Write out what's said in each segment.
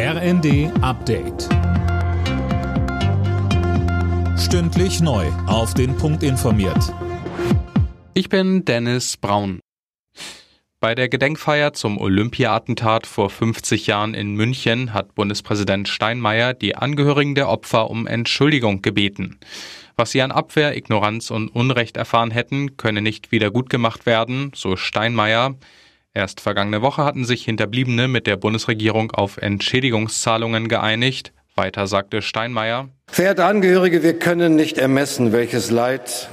RND Update. Stündlich neu. Auf den Punkt informiert. Ich bin Dennis Braun. Bei der Gedenkfeier zum Olympia-Attentat vor 50 Jahren in München hat Bundespräsident Steinmeier die Angehörigen der Opfer um Entschuldigung gebeten. Was sie an Abwehr, Ignoranz und Unrecht erfahren hätten, könne nicht wieder gut werden, so Steinmeier. Erst vergangene Woche hatten sich Hinterbliebene mit der Bundesregierung auf Entschädigungszahlungen geeinigt. Weiter sagte Steinmeier. Verehrte Angehörige, wir können nicht ermessen, welches Leid,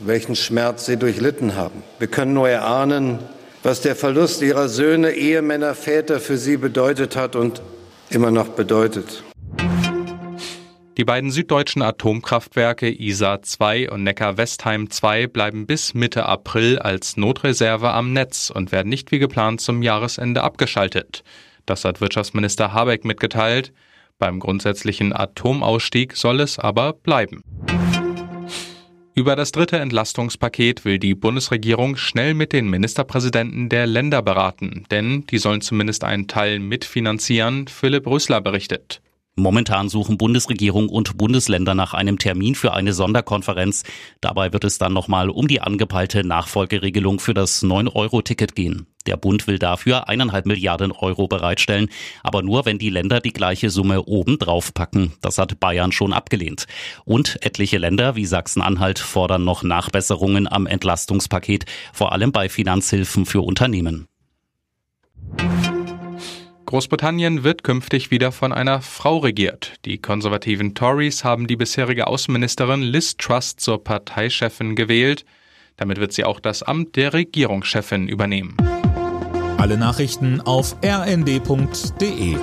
welchen Schmerz Sie durchlitten haben. Wir können nur erahnen, was der Verlust Ihrer Söhne, Ehemänner, Väter für Sie bedeutet hat und immer noch bedeutet. Die beiden süddeutschen Atomkraftwerke ISA 2 und Neckar-Westheim 2 bleiben bis Mitte April als Notreserve am Netz und werden nicht wie geplant zum Jahresende abgeschaltet. Das hat Wirtschaftsminister Habeck mitgeteilt. Beim grundsätzlichen Atomausstieg soll es aber bleiben. Über das dritte Entlastungspaket will die Bundesregierung schnell mit den Ministerpräsidenten der Länder beraten, denn die sollen zumindest einen Teil mitfinanzieren, Philipp Rüssler berichtet. Momentan suchen Bundesregierung und Bundesländer nach einem Termin für eine Sonderkonferenz. Dabei wird es dann nochmal um die angepeilte Nachfolgeregelung für das 9-Euro-Ticket gehen. Der Bund will dafür eineinhalb Milliarden Euro bereitstellen, aber nur, wenn die Länder die gleiche Summe obendrauf packen. Das hat Bayern schon abgelehnt. Und etliche Länder wie Sachsen-Anhalt fordern noch Nachbesserungen am Entlastungspaket, vor allem bei Finanzhilfen für Unternehmen. Großbritannien wird künftig wieder von einer Frau regiert. Die konservativen Tories haben die bisherige Außenministerin Liz Truss zur Parteichefin gewählt. Damit wird sie auch das Amt der Regierungschefin übernehmen. Alle Nachrichten auf rnd.de